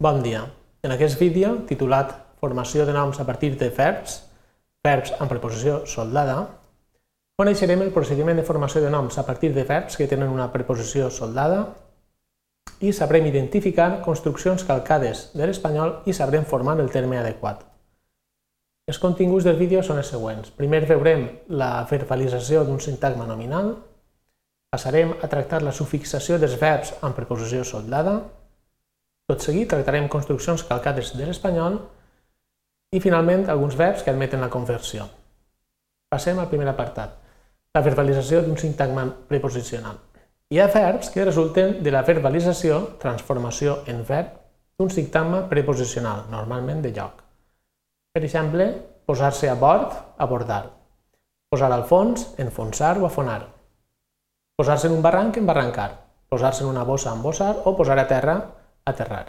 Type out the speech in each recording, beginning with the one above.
Bon dia. En aquest vídeo, titulat Formació de noms a partir de verbs, verbs amb preposició soldada, coneixerem el procediment de formació de noms a partir de verbs que tenen una preposició soldada i sabrem identificar construccions calcades de l'espanyol i sabrem formar el terme adequat. Els continguts del vídeo són els següents. Primer veurem la verbalització d'un sintagma nominal, passarem a tractar la sufixació dels verbs amb preposició soldada, tot seguit tractarem construccions calcades de l'espanyol i finalment alguns verbs que admeten la conversió. Passem al primer apartat, la verbalització d'un sintagma preposicional. Hi ha verbs que resulten de la verbalització, transformació en verb, d'un sintagma preposicional, normalment de lloc. Per exemple, posar-se a bord, abordar. Posar al fons, enfonsar o afonar. Posar-se en un barranc, embarrancar. Posar-se en una bossa, embossar o posar a terra, aterrar.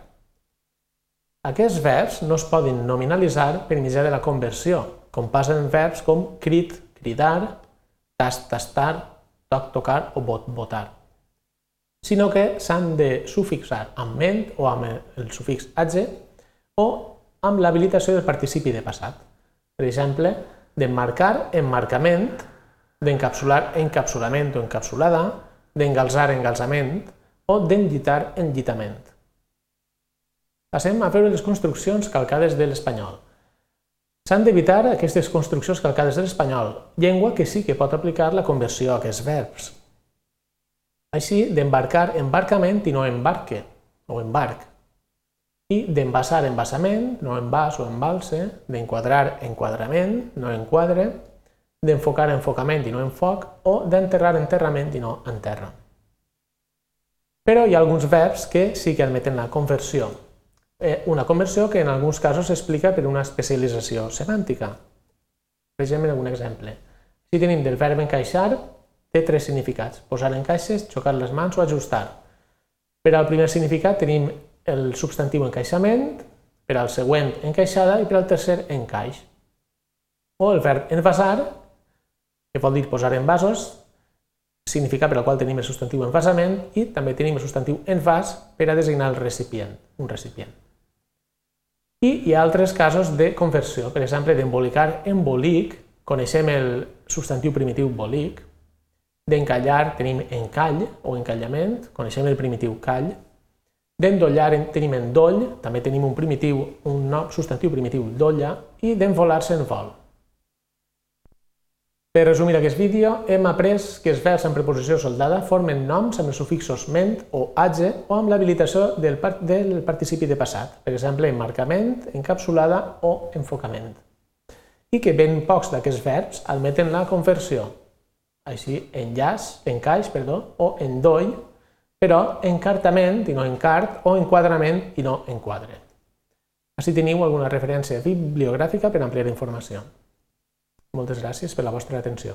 Aquests verbs no es poden nominalitzar per mitjà de la conversió, com passa en verbs com crit, cridar, tast, tastar, toc, tocar o bot, votar, sinó que s'han de sufixar amb ment o amb el sufix age o amb l'habilitació del participi de passat. Per exemple, d'emmarcar, emmarcament, d'encapsular, encapsulament o encapsulada, d'engalzar, engalzament o d'enllitar, enllitament. Passem a veure les construccions calcades de l'espanyol. S'han d'evitar aquestes construccions calcades de l'espanyol, llengua que sí que pot aplicar la conversió a aquests verbs. Així, d'embarcar, embarcament i no embarque, o embarc. I d'envasar, envasament, no envas o embalse, d'enquadrar, enquadrament, no enquadre, d'enfocar, enfocament i no enfoc, o d'enterrar, enterrament i no enterra. Però hi ha alguns verbs que sí que admeten la conversió, eh, una conversió que en alguns casos s'explica per una especialització semàntica. Per exemple, un exemple. Si tenim del verb encaixar, té tres significats. Posar en caixes, xocar les mans o ajustar. Per al primer significat tenim el substantiu encaixament, per al següent encaixada i per al tercer encaix. O el verb envasar, que vol dir posar en vasos, significa per al qual tenim el substantiu envasament i també tenim el substantiu envàs per a designar el recipient, un recipient. I hi ha altres casos de conversió, per exemple, d'embolicar embolic, coneixem el substantiu primitiu bolic, d'encallar tenim encall o encallament, coneixem el primitiu call, d'endollar tenim endoll, també tenim un primitiu, un substantiu primitiu dolla, i d'envolar-se en vol. Per resumir aquest vídeo, hem après que els verbs en preposició soldada formen noms amb els sufixos ment o age o amb l'habilitació del, part del participi de passat, per exemple, emmarcament, encapsulada o enfocament. I que ben pocs d'aquests verbs admeten la conversió, així enllaç, encaix, perdó, o endoll, però encartament i no encart, o enquadrament i no enquadre. Així teniu alguna referència bibliogràfica per ampliar informació. Moltes gràcies per la vostra atenció.